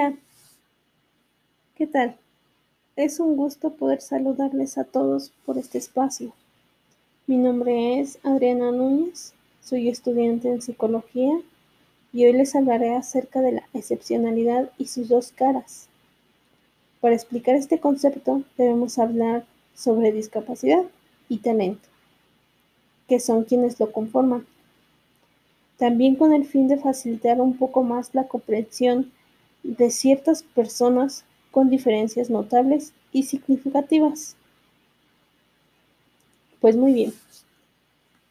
Hola, ¿qué tal? Es un gusto poder saludarles a todos por este espacio. Mi nombre es Adriana Núñez, soy estudiante en psicología y hoy les hablaré acerca de la excepcionalidad y sus dos caras. Para explicar este concepto debemos hablar sobre discapacidad y talento, que son quienes lo conforman. También con el fin de facilitar un poco más la comprensión de ciertas personas con diferencias notables y significativas. Pues muy bien.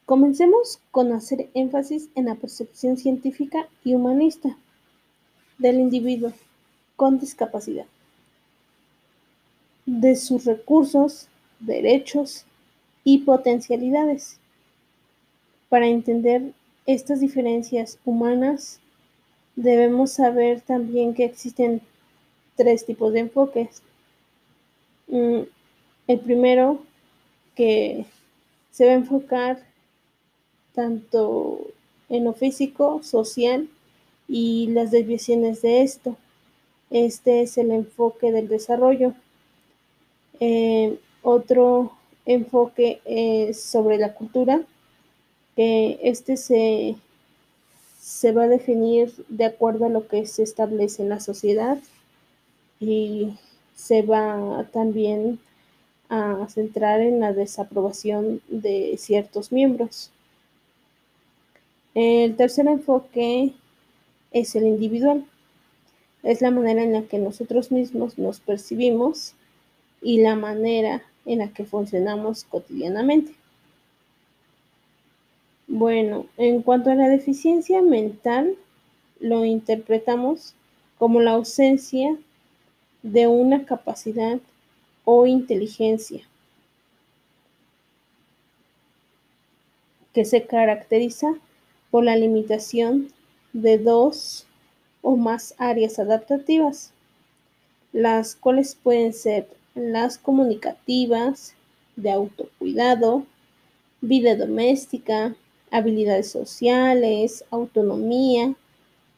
Comencemos con hacer énfasis en la percepción científica y humanista del individuo con discapacidad, de sus recursos, derechos y potencialidades. Para entender estas diferencias humanas debemos saber también que existen tres tipos de enfoques. Mm, el primero, que se va a enfocar tanto en lo físico, social y las desviaciones de esto. Este es el enfoque del desarrollo. Eh, otro enfoque es sobre la cultura, que este se se va a definir de acuerdo a lo que se establece en la sociedad y se va también a centrar en la desaprobación de ciertos miembros. El tercer enfoque es el individual. Es la manera en la que nosotros mismos nos percibimos y la manera en la que funcionamos cotidianamente. Bueno, en cuanto a la deficiencia mental, lo interpretamos como la ausencia de una capacidad o inteligencia que se caracteriza por la limitación de dos o más áreas adaptativas, las cuales pueden ser las comunicativas, de autocuidado, vida doméstica, habilidades sociales, autonomía,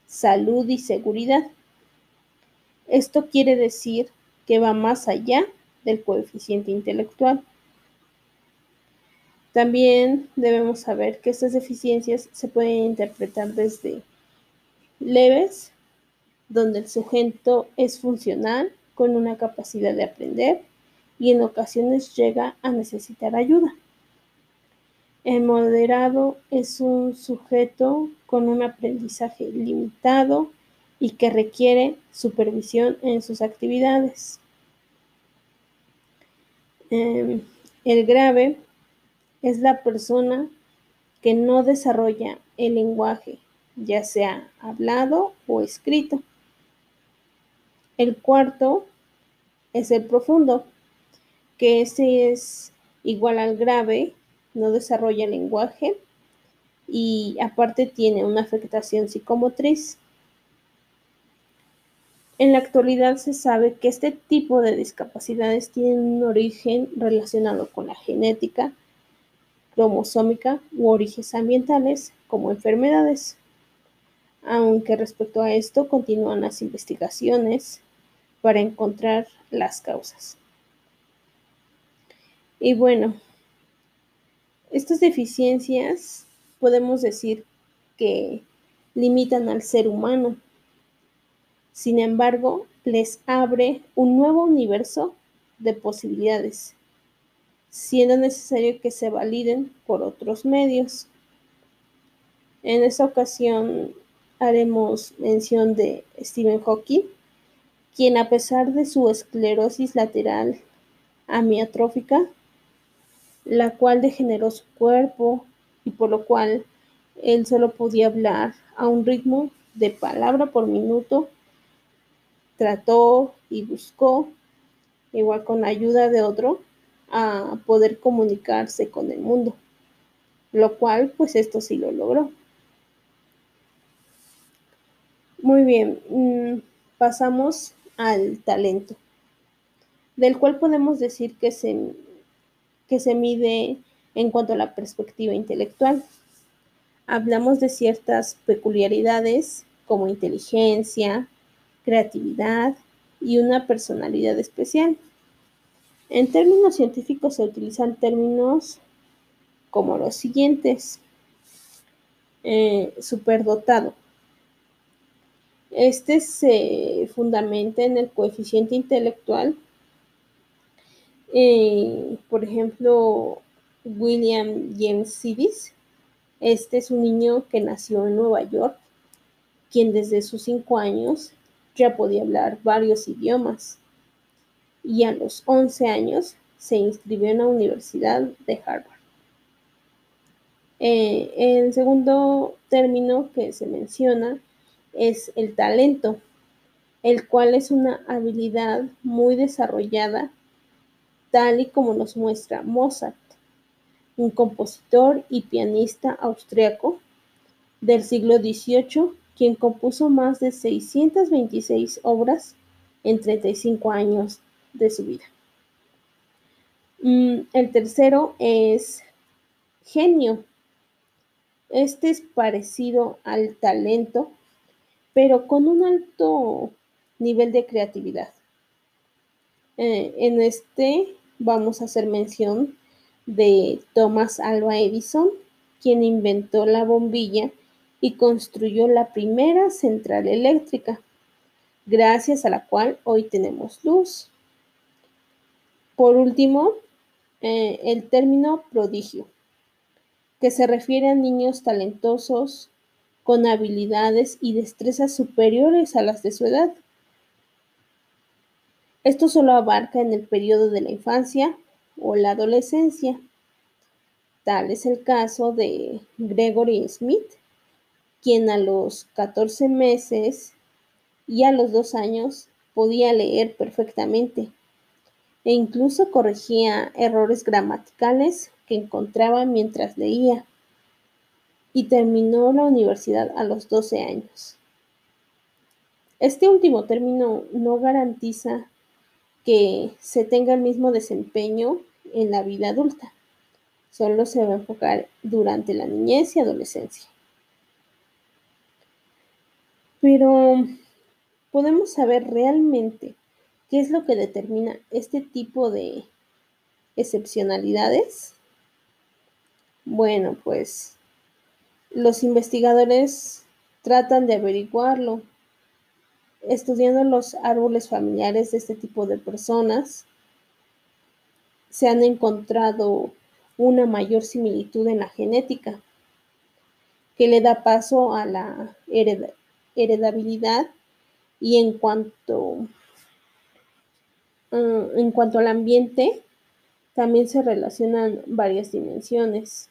salud y seguridad. Esto quiere decir que va más allá del coeficiente intelectual. También debemos saber que estas deficiencias se pueden interpretar desde leves, donde el sujeto es funcional con una capacidad de aprender y en ocasiones llega a necesitar ayuda. El moderado es un sujeto con un aprendizaje limitado y que requiere supervisión en sus actividades. Em, el grave es la persona que no desarrolla el lenguaje, ya sea hablado o escrito. El cuarto es el profundo, que ese es igual al grave no desarrolla lenguaje y aparte tiene una afectación psicomotriz. En la actualidad se sabe que este tipo de discapacidades tienen un origen relacionado con la genética, cromosómica u orígenes ambientales como enfermedades. Aunque respecto a esto continúan las investigaciones para encontrar las causas. Y bueno, estas deficiencias podemos decir que limitan al ser humano. Sin embargo, les abre un nuevo universo de posibilidades, siendo necesario que se validen por otros medios. En esta ocasión haremos mención de Stephen Hawking, quien a pesar de su esclerosis lateral amiotrófica, la cual degeneró su cuerpo y por lo cual él solo podía hablar a un ritmo de palabra por minuto. Trató y buscó, igual con ayuda de otro, a poder comunicarse con el mundo, lo cual pues esto sí lo logró. Muy bien, mm, pasamos al talento, del cual podemos decir que se que se mide en cuanto a la perspectiva intelectual. Hablamos de ciertas peculiaridades como inteligencia, creatividad y una personalidad especial. En términos científicos se utilizan términos como los siguientes. Eh, superdotado. Este se fundamenta en el coeficiente intelectual. Eh, por ejemplo, William James Sidis. Este es un niño que nació en Nueva York, quien desde sus cinco años ya podía hablar varios idiomas y a los 11 años se inscribió en la Universidad de Harvard. Eh, el segundo término que se menciona es el talento, el cual es una habilidad muy desarrollada, tal y como nos muestra Mozart, un compositor y pianista austriaco del siglo XVIII, quien compuso más de 626 obras en 35 años de su vida. Mm, el tercero es genio. Este es parecido al talento, pero con un alto nivel de creatividad. Eh, en este vamos a hacer mención de Thomas Alva Edison, quien inventó la bombilla y construyó la primera central eléctrica, gracias a la cual hoy tenemos luz. Por último, eh, el término prodigio que se refiere a niños talentosos con habilidades y destrezas superiores a las de su edad. Esto solo abarca en el periodo de la infancia o la adolescencia. Tal es el caso de Gregory Smith, quien a los 14 meses y a los 2 años podía leer perfectamente e incluso corregía errores gramaticales encontraba mientras leía y terminó la universidad a los 12 años. Este último término no garantiza que se tenga el mismo desempeño en la vida adulta. Solo se va a enfocar durante la niñez y adolescencia. Pero podemos saber realmente qué es lo que determina este tipo de excepcionalidades. Bueno, pues los investigadores tratan de averiguarlo estudiando los árboles familiares de este tipo de personas. Se han encontrado una mayor similitud en la genética que le da paso a la heredabilidad y en cuanto, ah, en cuanto al ambiente, también se relacionan varias dimensiones.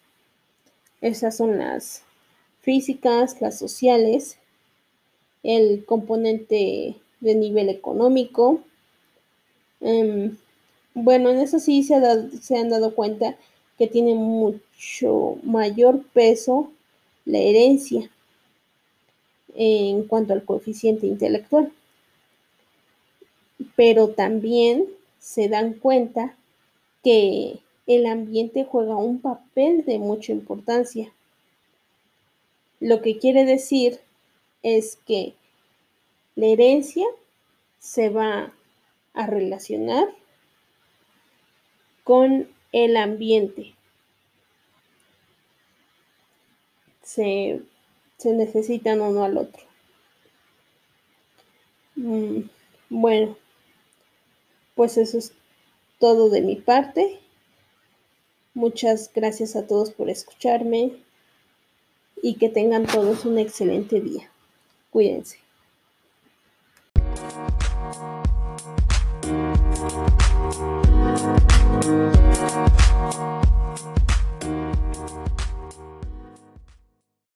Esas son las físicas, las sociales, el componente de nivel económico. Em, bueno, en eso sí se, se han dado cuenta que tiene mucho mayor peso la herencia en cuanto al coeficiente intelectual. Pero también se dan cuenta que el ambiente juega un papel de mucha importancia. Lo que quiere decir es que la herencia se va a relacionar con el ambiente. Se, necesitan uno al otro. Mm, bueno, pues eso es todo de mi parte. Muchas gracias a todos por escucharme y que tengan todos un excelente día. Cuídense.